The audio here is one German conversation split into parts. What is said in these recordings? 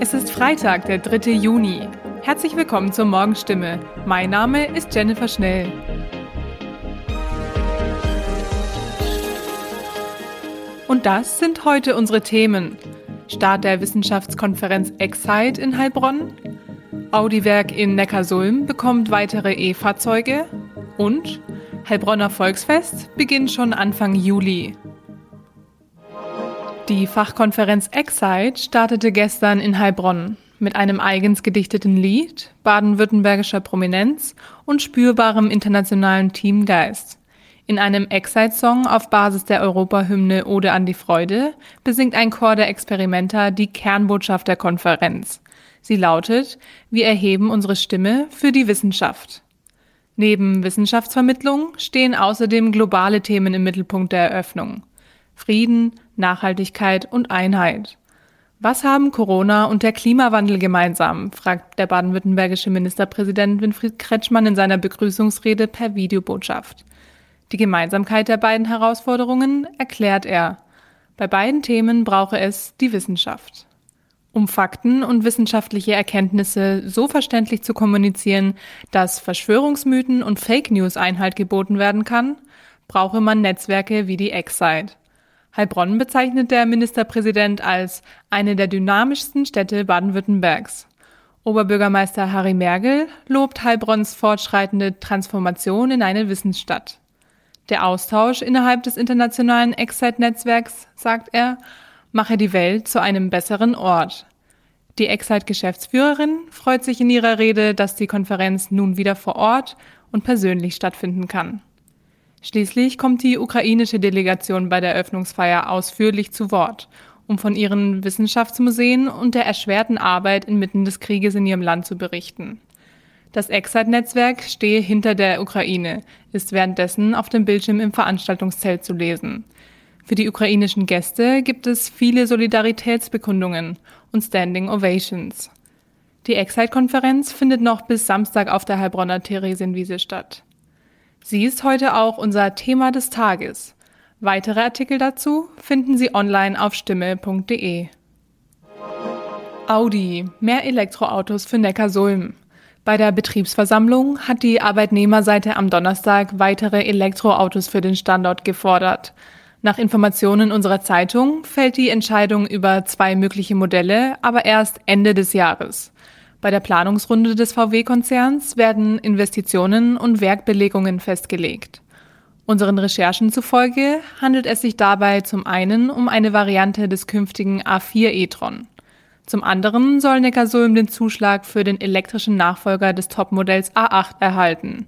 Es ist Freitag, der 3. Juni. Herzlich willkommen zur Morgenstimme. Mein Name ist Jennifer Schnell. Und das sind heute unsere Themen. Start der Wissenschaftskonferenz Excite in Heilbronn. Audiwerk in Neckarsulm bekommt weitere E-Fahrzeuge. Und Heilbronner Volksfest beginnt schon Anfang Juli. Die Fachkonferenz Excite startete gestern in Heilbronn mit einem eigens gedichteten Lied, baden-württembergischer Prominenz und spürbarem internationalen Teamgeist. In einem Excite-Song auf Basis der Europahymne Ode an die Freude besingt ein Chor der Experimenter die Kernbotschaft der Konferenz. Sie lautet, wir erheben unsere Stimme für die Wissenschaft. Neben Wissenschaftsvermittlung stehen außerdem globale Themen im Mittelpunkt der Eröffnung. Frieden, Nachhaltigkeit und Einheit. Was haben Corona und der Klimawandel gemeinsam? fragt der baden-württembergische Ministerpräsident Winfried Kretschmann in seiner Begrüßungsrede per Videobotschaft. Die Gemeinsamkeit der beiden Herausforderungen erklärt er. Bei beiden Themen brauche es die Wissenschaft. Um Fakten und wissenschaftliche Erkenntnisse so verständlich zu kommunizieren, dass Verschwörungsmythen und Fake News Einhalt geboten werden kann, brauche man Netzwerke wie die Excite. Heilbronn bezeichnet der Ministerpräsident als eine der dynamischsten Städte Baden-Württembergs. Oberbürgermeister Harry Mergel lobt Heilbronns fortschreitende Transformation in eine Wissensstadt. Der Austausch innerhalb des internationalen Excite-Netzwerks, sagt er, mache die Welt zu einem besseren Ort. Die Excite-Geschäftsführerin freut sich in ihrer Rede, dass die Konferenz nun wieder vor Ort und persönlich stattfinden kann. Schließlich kommt die ukrainische Delegation bei der Eröffnungsfeier ausführlich zu Wort, um von ihren Wissenschaftsmuseen und der erschwerten Arbeit inmitten des Krieges in ihrem Land zu berichten. Das Exat-Netzwerk stehe hinter der Ukraine, ist währenddessen auf dem Bildschirm im Veranstaltungszelt zu lesen. Für die ukrainischen Gäste gibt es viele Solidaritätsbekundungen und Standing Ovations. Die Excite-Konferenz findet noch bis Samstag auf der Heilbronner Theresienwiese statt. Sie ist heute auch unser Thema des Tages. Weitere Artikel dazu finden Sie online auf stimme.de. Audi, mehr Elektroautos für Neckarsulm. Bei der Betriebsversammlung hat die Arbeitnehmerseite am Donnerstag weitere Elektroautos für den Standort gefordert. Nach Informationen unserer Zeitung fällt die Entscheidung über zwei mögliche Modelle aber erst Ende des Jahres. Bei der Planungsrunde des VW-Konzerns werden Investitionen und Werkbelegungen festgelegt. Unseren Recherchen zufolge handelt es sich dabei zum einen um eine Variante des künftigen A4 e-tron. Zum anderen soll Neckarsulm den Zuschlag für den elektrischen Nachfolger des Topmodells A8 erhalten.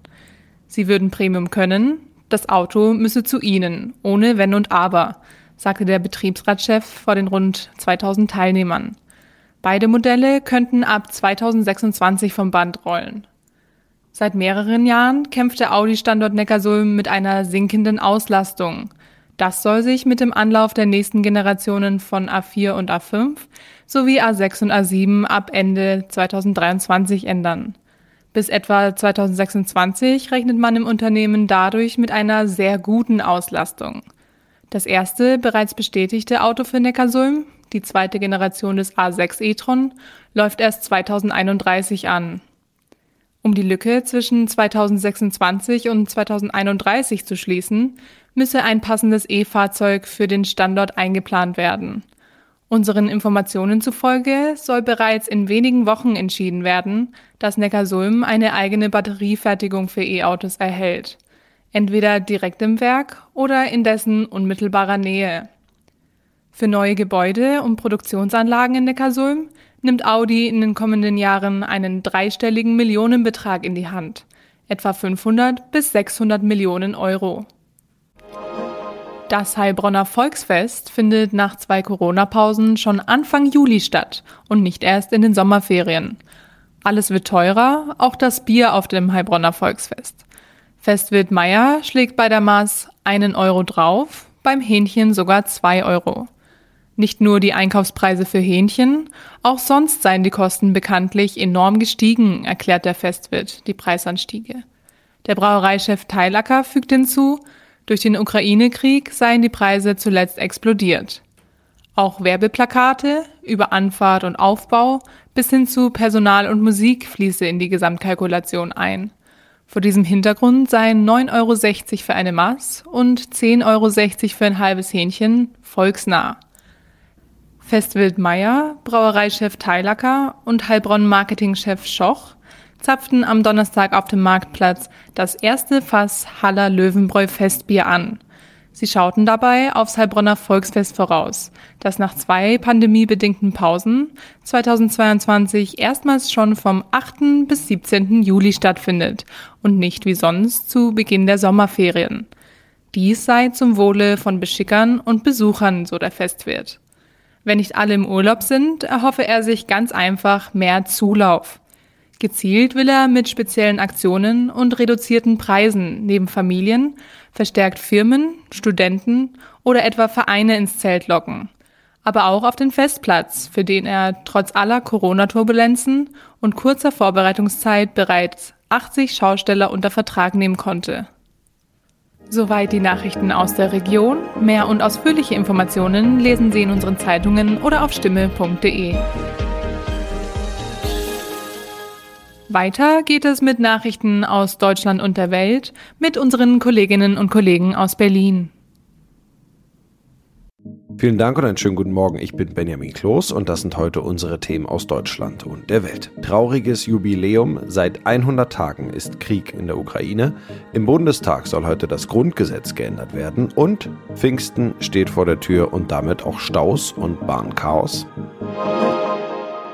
Sie würden Premium können, das Auto müsse zu ihnen, ohne Wenn und Aber, sagte der Betriebsratschef vor den rund 2000 Teilnehmern. Beide Modelle könnten ab 2026 vom Band rollen. Seit mehreren Jahren kämpft der Audi-Standort Neckarsulm mit einer sinkenden Auslastung. Das soll sich mit dem Anlauf der nächsten Generationen von A4 und A5 sowie A6 und A7 ab Ende 2023 ändern. Bis etwa 2026 rechnet man im Unternehmen dadurch mit einer sehr guten Auslastung. Das erste bereits bestätigte Auto für Neckarsulm, die zweite Generation des A6 e-tron, läuft erst 2031 an. Um die Lücke zwischen 2026 und 2031 zu schließen, müsse ein passendes E-Fahrzeug für den Standort eingeplant werden. Unseren Informationen zufolge soll bereits in wenigen Wochen entschieden werden, dass Neckarsulm eine eigene Batteriefertigung für E-Autos erhält. Entweder direkt im Werk oder in dessen unmittelbarer Nähe. Für neue Gebäude und Produktionsanlagen in Neckarsulm nimmt Audi in den kommenden Jahren einen dreistelligen Millionenbetrag in die Hand, etwa 500 bis 600 Millionen Euro. Das Heilbronner Volksfest findet nach zwei Corona-Pausen schon Anfang Juli statt und nicht erst in den Sommerferien. Alles wird teurer, auch das Bier auf dem Heilbronner Volksfest. Festwirt Meier schlägt bei der Maß einen Euro drauf, beim Hähnchen sogar zwei Euro. Nicht nur die Einkaufspreise für Hähnchen, auch sonst seien die Kosten bekanntlich enorm gestiegen, erklärt der Festwirt die Preisanstiege. Der Brauereichef Teilacker fügt hinzu, durch den Ukraine-Krieg seien die Preise zuletzt explodiert. Auch Werbeplakate über Anfahrt und Aufbau bis hin zu Personal und Musik fließe in die Gesamtkalkulation ein. Vor diesem Hintergrund seien 9,60 Euro für eine Maß und 10,60 Euro für ein halbes Hähnchen volksnah. Festwild Meyer, Brauereichef Theilacker und Heilbronn-Marketingchef Schoch zapften am Donnerstag auf dem Marktplatz das erste Fass Haller Löwenbräu Festbier an. Sie schauten dabei aufs Heilbronner Volksfest voraus, das nach zwei pandemiebedingten Pausen 2022 erstmals schon vom 8. bis 17. Juli stattfindet und nicht wie sonst zu Beginn der Sommerferien. Dies sei zum Wohle von Beschickern und Besuchern, so der Festwirt. Wenn nicht alle im Urlaub sind, erhoffe er sich ganz einfach mehr Zulauf. Gezielt will er mit speziellen Aktionen und reduzierten Preisen neben Familien verstärkt Firmen, Studenten oder etwa Vereine ins Zelt locken. Aber auch auf den Festplatz, für den er trotz aller Corona-Turbulenzen und kurzer Vorbereitungszeit bereits 80 Schausteller unter Vertrag nehmen konnte. Soweit die Nachrichten aus der Region. Mehr und ausführliche Informationen lesen Sie in unseren Zeitungen oder auf stimme.de. Weiter geht es mit Nachrichten aus Deutschland und der Welt mit unseren Kolleginnen und Kollegen aus Berlin. Vielen Dank und einen schönen guten Morgen. Ich bin Benjamin Kloß und das sind heute unsere Themen aus Deutschland und der Welt. Trauriges Jubiläum. Seit 100 Tagen ist Krieg in der Ukraine. Im Bundestag soll heute das Grundgesetz geändert werden und Pfingsten steht vor der Tür und damit auch Staus und Bahnchaos.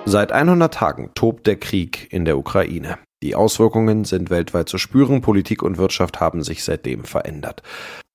Seit 100 Tagen tobt der Krieg in der Ukraine. Die Auswirkungen sind weltweit zu spüren, Politik und Wirtschaft haben sich seitdem verändert.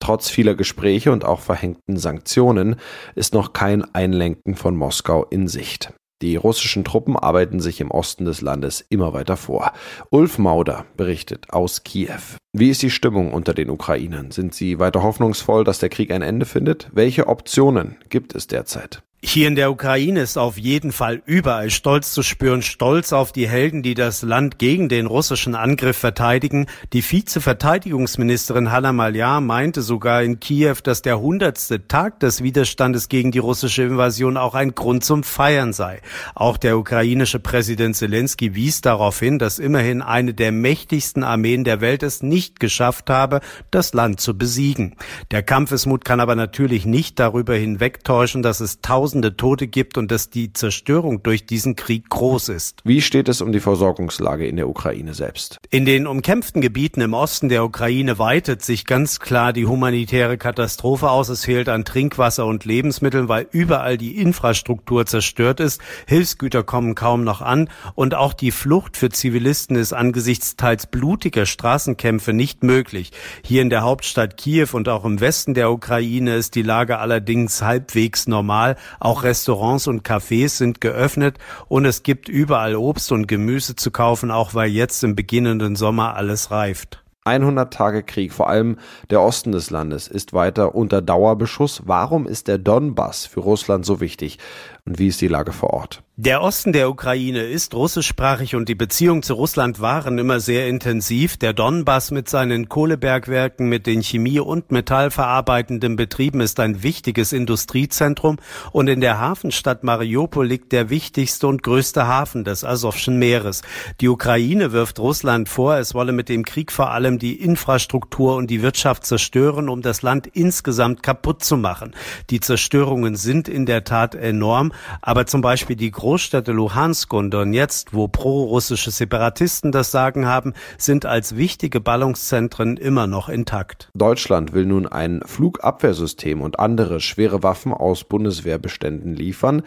Trotz vieler Gespräche und auch verhängten Sanktionen ist noch kein Einlenken von Moskau in Sicht. Die russischen Truppen arbeiten sich im Osten des Landes immer weiter vor. Ulf Mauder berichtet aus Kiew. Wie ist die Stimmung unter den Ukrainern? Sind sie weiter hoffnungsvoll, dass der Krieg ein Ende findet? Welche Optionen gibt es derzeit? Hier in der Ukraine ist auf jeden Fall überall Stolz zu spüren, Stolz auf die Helden, die das Land gegen den russischen Angriff verteidigen. Die Vize-Verteidigungsministerin Hanna Maliar meinte sogar in Kiew, dass der hundertste Tag des Widerstandes gegen die russische Invasion auch ein Grund zum Feiern sei. Auch der ukrainische Präsident Zelensky wies darauf hin, dass immerhin eine der mächtigsten Armeen der Welt es nicht geschafft habe, das Land zu besiegen. Der Kampfesmut kann aber natürlich nicht darüber hinwegtäuschen, dass es tausend Tausende Tote gibt und dass die Zerstörung durch diesen Krieg groß ist. Wie steht es um die Versorgungslage in der Ukraine selbst? In den umkämpften Gebieten im Osten der Ukraine weitet sich ganz klar die humanitäre Katastrophe aus. Es fehlt an Trinkwasser und Lebensmitteln, weil überall die Infrastruktur zerstört ist. Hilfsgüter kommen kaum noch an und auch die Flucht für Zivilisten ist angesichts teils blutiger Straßenkämpfe nicht möglich. Hier in der Hauptstadt Kiew und auch im Westen der Ukraine ist die Lage allerdings halbwegs normal. Auch Restaurants und Cafés sind geöffnet und es gibt überall Obst und Gemüse zu kaufen, auch weil jetzt im beginnenden Sommer alles reift. 100 Tage Krieg, vor allem der Osten des Landes, ist weiter unter Dauerbeschuss. Warum ist der Donbass für Russland so wichtig und wie ist die Lage vor Ort? Der Osten der Ukraine ist russischsprachig und die Beziehungen zu Russland waren immer sehr intensiv. Der Donbass mit seinen Kohlebergwerken, mit den Chemie- und Metallverarbeitenden Betrieben ist ein wichtiges Industriezentrum und in der Hafenstadt Mariupol liegt der wichtigste und größte Hafen des Asowschen Meeres. Die Ukraine wirft Russland vor, es wolle mit dem Krieg vor allem die Infrastruktur und die Wirtschaft zerstören, um das Land insgesamt kaputt zu machen. Die Zerstörungen sind in der Tat enorm, aber zum Beispiel die Großstädte Luhansk und Donetsk, wo pro-russische Separatisten das Sagen haben, sind als wichtige Ballungszentren immer noch intakt. Deutschland will nun ein Flugabwehrsystem und andere schwere Waffen aus Bundeswehrbeständen liefern.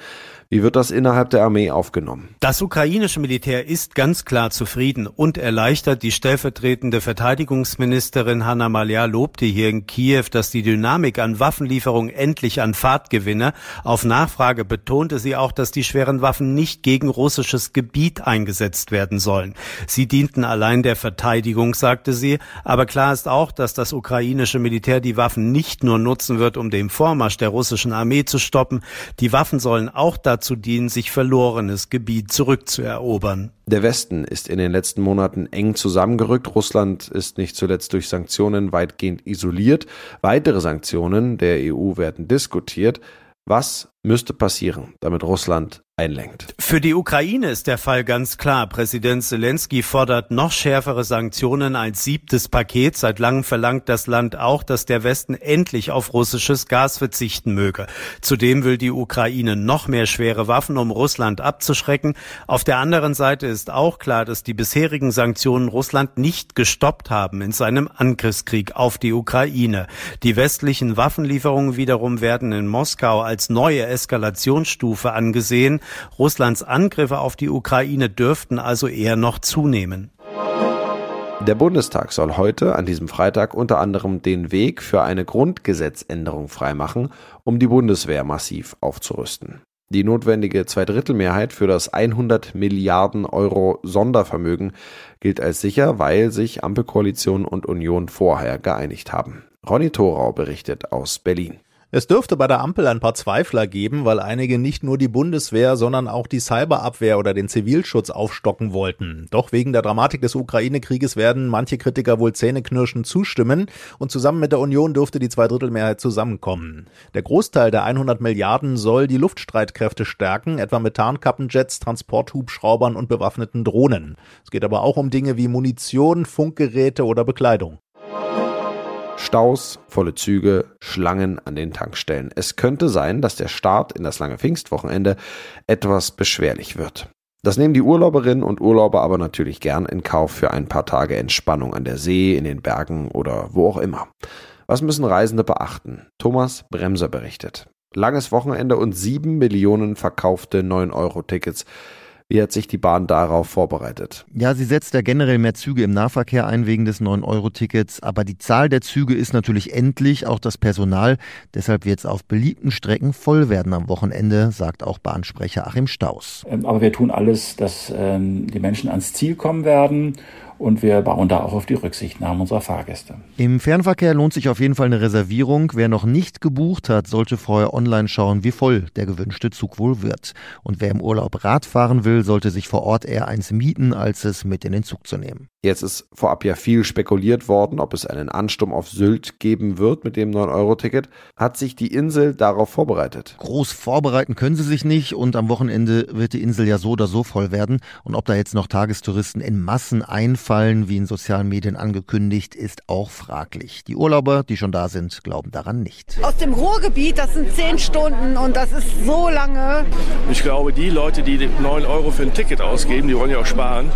Wie wird das innerhalb der Armee aufgenommen? Das ukrainische Militär ist ganz klar zufrieden und erleichtert. Die stellvertretende Verteidigungsministerin Hanna Malia lobte hier in Kiew, dass die Dynamik an Waffenlieferungen endlich an Fahrt gewinne. Auf Nachfrage betonte sie auch, dass die schweren Waffen nicht gegen russisches Gebiet eingesetzt werden sollen. Sie dienten allein der Verteidigung, sagte sie. Aber klar ist auch, dass das ukrainische Militär die Waffen nicht nur nutzen wird, um den Vormarsch der russischen Armee zu stoppen. Die Waffen sollen auch dazu dazu dienen, sich verlorenes Gebiet zurückzuerobern. Der Westen ist in den letzten Monaten eng zusammengerückt. Russland ist nicht zuletzt durch Sanktionen weitgehend isoliert. Weitere Sanktionen der EU werden diskutiert. Was müsste passieren, damit Russland einlenkt. Für die Ukraine ist der Fall ganz klar. Präsident Zelensky fordert noch schärfere Sanktionen als siebtes Paket. Seit langem verlangt das Land auch, dass der Westen endlich auf russisches Gas verzichten möge. Zudem will die Ukraine noch mehr schwere Waffen, um Russland abzuschrecken. Auf der anderen Seite ist auch klar, dass die bisherigen Sanktionen Russland nicht gestoppt haben in seinem Angriffskrieg auf die Ukraine. Die westlichen Waffenlieferungen wiederum werden in Moskau als neue Eskalationsstufe angesehen. Russlands Angriffe auf die Ukraine dürften also eher noch zunehmen. Der Bundestag soll heute, an diesem Freitag, unter anderem den Weg für eine Grundgesetzänderung freimachen, um die Bundeswehr massiv aufzurüsten. Die notwendige Zweidrittelmehrheit für das 100 Milliarden Euro Sondervermögen gilt als sicher, weil sich Ampelkoalition und Union vorher geeinigt haben. Ronny Thorau berichtet aus Berlin. Es dürfte bei der Ampel ein paar Zweifler geben, weil einige nicht nur die Bundeswehr, sondern auch die Cyberabwehr oder den Zivilschutz aufstocken wollten. Doch wegen der Dramatik des Ukraine-Krieges werden manche Kritiker wohl zähneknirschend zustimmen und zusammen mit der Union dürfte die Zweidrittelmehrheit zusammenkommen. Der Großteil der 100 Milliarden soll die Luftstreitkräfte stärken, etwa mit Tarnkappenjets, Transporthubschraubern und bewaffneten Drohnen. Es geht aber auch um Dinge wie Munition, Funkgeräte oder Bekleidung. Staus, volle Züge, Schlangen an den Tankstellen. Es könnte sein, dass der Start in das lange Pfingstwochenende etwas beschwerlich wird. Das nehmen die Urlauberinnen und Urlauber aber natürlich gern in Kauf für ein paar Tage Entspannung an der See, in den Bergen oder wo auch immer. Was müssen Reisende beachten? Thomas Bremser berichtet. Langes Wochenende und sieben Millionen verkaufte 9-Euro-Tickets. Wie hat sich die Bahn darauf vorbereitet? Ja, sie setzt ja generell mehr Züge im Nahverkehr ein wegen des 9-Euro-Tickets. Aber die Zahl der Züge ist natürlich endlich, auch das Personal. Deshalb wird es auf beliebten Strecken voll werden am Wochenende, sagt auch Bahnsprecher Achim Staus. Ähm, aber wir tun alles, dass ähm, die Menschen ans Ziel kommen werden und wir bauen da auch auf die Rücksichtnahme unserer Fahrgäste. Im Fernverkehr lohnt sich auf jeden Fall eine Reservierung. Wer noch nicht gebucht hat, sollte vorher online schauen, wie voll der gewünschte Zug wohl wird. Und wer im Urlaub Rad fahren will, sollte sich vor Ort eher eins mieten, als es mit in den Zug zu nehmen. Jetzt ist vorab ja viel spekuliert worden, ob es einen Ansturm auf Sylt geben wird mit dem 9-Euro-Ticket. Hat sich die Insel darauf vorbereitet? Groß vorbereiten können sie sich nicht und am Wochenende wird die Insel ja so oder so voll werden. Und ob da jetzt noch Tagestouristen in Massen einfallen, wie in sozialen Medien angekündigt, ist auch fraglich. Die Urlauber, die schon da sind, glauben daran nicht. Aus dem Ruhrgebiet, das sind zehn Stunden und das ist so lange. Ich glaube, die Leute, die 9 Euro für ein Ticket ausgeben, die wollen ja auch sparen,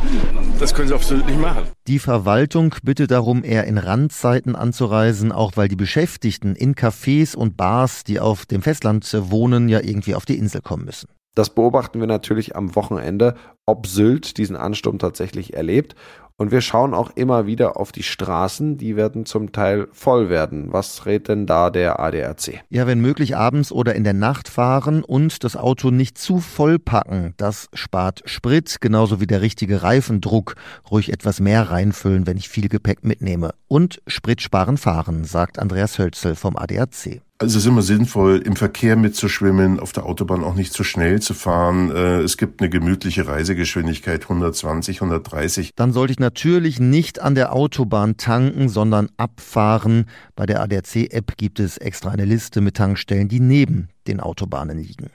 das können sie Sylt nicht machen. Die Verwaltung bittet darum, eher in Randzeiten anzureisen, auch weil die Beschäftigten in Cafés und Bars, die auf dem Festland wohnen, ja irgendwie auf die Insel kommen müssen. Das beobachten wir natürlich am Wochenende, ob Sylt diesen Ansturm tatsächlich erlebt und wir schauen auch immer wieder auf die Straßen, die werden zum Teil voll werden. Was rät denn da der ADAC? Ja, wenn möglich abends oder in der Nacht fahren und das Auto nicht zu voll packen. Das spart Sprit, genauso wie der richtige Reifendruck. Ruhig etwas mehr reinfüllen, wenn ich viel Gepäck mitnehme. Und Sprit sparen fahren, sagt Andreas Hölzel vom ADAC. Also es ist immer sinnvoll, im Verkehr mitzuschwimmen, auf der Autobahn auch nicht zu schnell zu fahren. Äh, es gibt eine gemütliche Reisegeschwindigkeit 120, 130. Dann sollte ich natürlich nicht an der Autobahn tanken, sondern abfahren. Bei der ADAC-App gibt es extra eine Liste mit Tankstellen, die neben den Autobahnen liegen.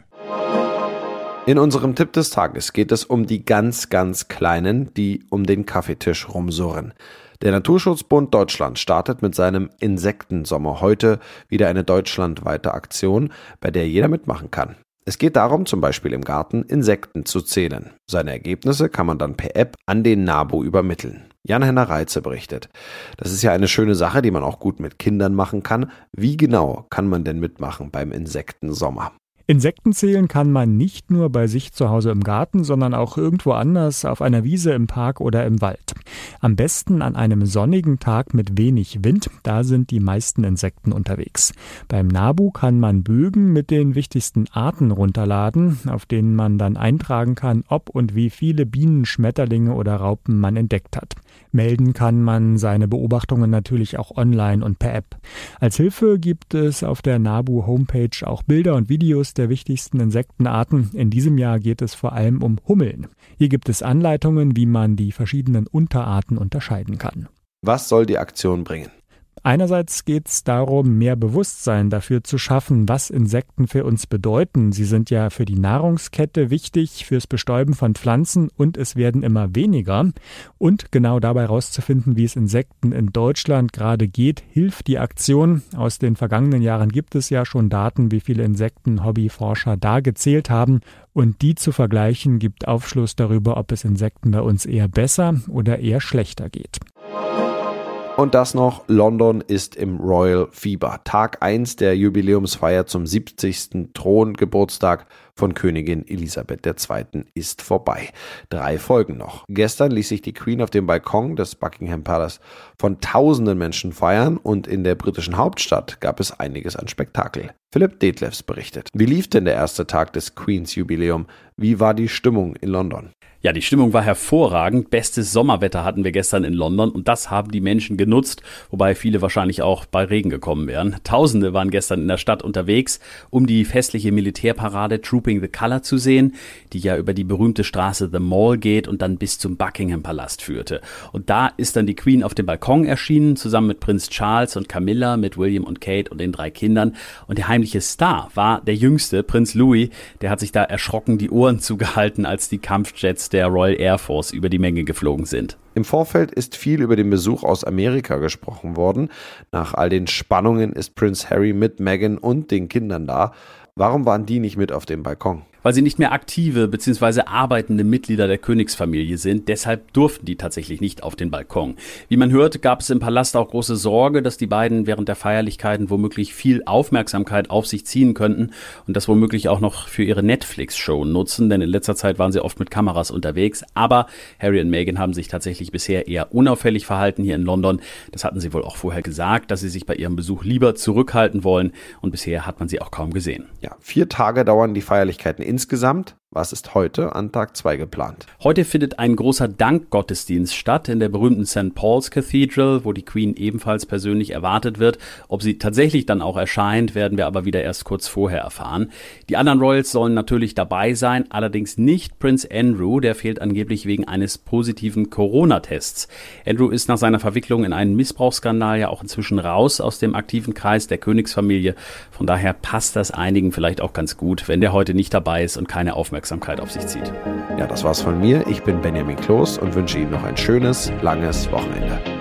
In unserem Tipp des Tages geht es um die ganz, ganz Kleinen, die um den Kaffeetisch rumsurren. Der Naturschutzbund Deutschland startet mit seinem Insektensommer heute wieder eine deutschlandweite Aktion, bei der jeder mitmachen kann. Es geht darum, zum Beispiel im Garten Insekten zu zählen. Seine Ergebnisse kann man dann per App an den NABU übermitteln. Jan-Henner Reitze berichtet. Das ist ja eine schöne Sache, die man auch gut mit Kindern machen kann. Wie genau kann man denn mitmachen beim Insektensommer? Insekten zählen kann man nicht nur bei sich zu Hause im Garten, sondern auch irgendwo anders auf einer Wiese, im Park oder im Wald. Am besten an einem sonnigen Tag mit wenig Wind, da sind die meisten Insekten unterwegs. Beim Nabu kann man Bögen mit den wichtigsten Arten runterladen, auf denen man dann eintragen kann, ob und wie viele Bienen, Schmetterlinge oder Raupen man entdeckt hat. Melden kann man seine Beobachtungen natürlich auch online und per App. Als Hilfe gibt es auf der NABU Homepage auch Bilder und Videos der wichtigsten Insektenarten. In diesem Jahr geht es vor allem um Hummeln. Hier gibt es Anleitungen, wie man die verschiedenen Unterarten unterscheiden kann. Was soll die Aktion bringen? Einerseits geht es darum, mehr Bewusstsein dafür zu schaffen, was Insekten für uns bedeuten. Sie sind ja für die Nahrungskette wichtig, fürs Bestäuben von Pflanzen und es werden immer weniger. Und genau dabei herauszufinden, wie es Insekten in Deutschland gerade geht, hilft die Aktion. Aus den vergangenen Jahren gibt es ja schon Daten, wie viele Insekten Hobbyforscher da gezählt haben. Und die zu vergleichen gibt Aufschluss darüber, ob es Insekten bei uns eher besser oder eher schlechter geht. Und das noch, London ist im Royal Fieber. Tag 1 der Jubiläumsfeier zum 70. Throngeburtstag von Königin Elisabeth II. ist vorbei. Drei Folgen noch. Gestern ließ sich die Queen auf dem Balkon des Buckingham Palace von tausenden Menschen feiern und in der britischen Hauptstadt gab es einiges an Spektakel. Philipp Detlefs berichtet. Wie lief denn der erste Tag des Queens Jubiläum? Wie war die Stimmung in London? Ja, die Stimmung war hervorragend. Bestes Sommerwetter hatten wir gestern in London und das haben die Menschen genutzt, wobei viele wahrscheinlich auch bei Regen gekommen wären. Tausende waren gestern in der Stadt unterwegs, um die festliche Militärparade Trooping the Color zu sehen, die ja über die berühmte Straße The Mall geht und dann bis zum Buckingham Palast führte. Und da ist dann die Queen auf dem Balkon erschienen, zusammen mit Prinz Charles und Camilla, mit William und Kate und den drei Kindern. Und der heimliche Star war der jüngste, Prinz Louis. Der hat sich da erschrocken die Ohren zugehalten, als die Kampfjets der Royal Air Force über die Menge geflogen sind. Im Vorfeld ist viel über den Besuch aus Amerika gesprochen worden. Nach all den Spannungen ist Prince Harry mit Meghan und den Kindern da. Warum waren die nicht mit auf dem Balkon? Weil sie nicht mehr aktive bzw. arbeitende Mitglieder der Königsfamilie sind. Deshalb durften die tatsächlich nicht auf den Balkon. Wie man hört, gab es im Palast auch große Sorge, dass die beiden während der Feierlichkeiten womöglich viel Aufmerksamkeit auf sich ziehen könnten und das womöglich auch noch für ihre Netflix-Show nutzen, denn in letzter Zeit waren sie oft mit Kameras unterwegs. Aber Harry und Meghan haben sich tatsächlich bisher eher unauffällig verhalten hier in London. Das hatten sie wohl auch vorher gesagt, dass sie sich bei ihrem Besuch lieber zurückhalten wollen und bisher hat man sie auch kaum gesehen. Ja, vier Tage dauern die Feierlichkeiten in insgesamt was ist heute an Tag 2 geplant? Heute findet ein großer Dankgottesdienst statt in der berühmten St. Paul's Cathedral, wo die Queen ebenfalls persönlich erwartet wird. Ob sie tatsächlich dann auch erscheint, werden wir aber wieder erst kurz vorher erfahren. Die anderen Royals sollen natürlich dabei sein, allerdings nicht Prince Andrew, der fehlt angeblich wegen eines positiven Corona-Tests. Andrew ist nach seiner Verwicklung in einen Missbrauchsskandal ja auch inzwischen raus aus dem aktiven Kreis der Königsfamilie. Von daher passt das einigen vielleicht auch ganz gut, wenn der heute nicht dabei ist und keine Aufmerksamkeit Aufmerksamkeit auf sich zieht. Ja, das war's von mir. Ich bin Benjamin Kloß und wünsche Ihnen noch ein schönes, langes Wochenende.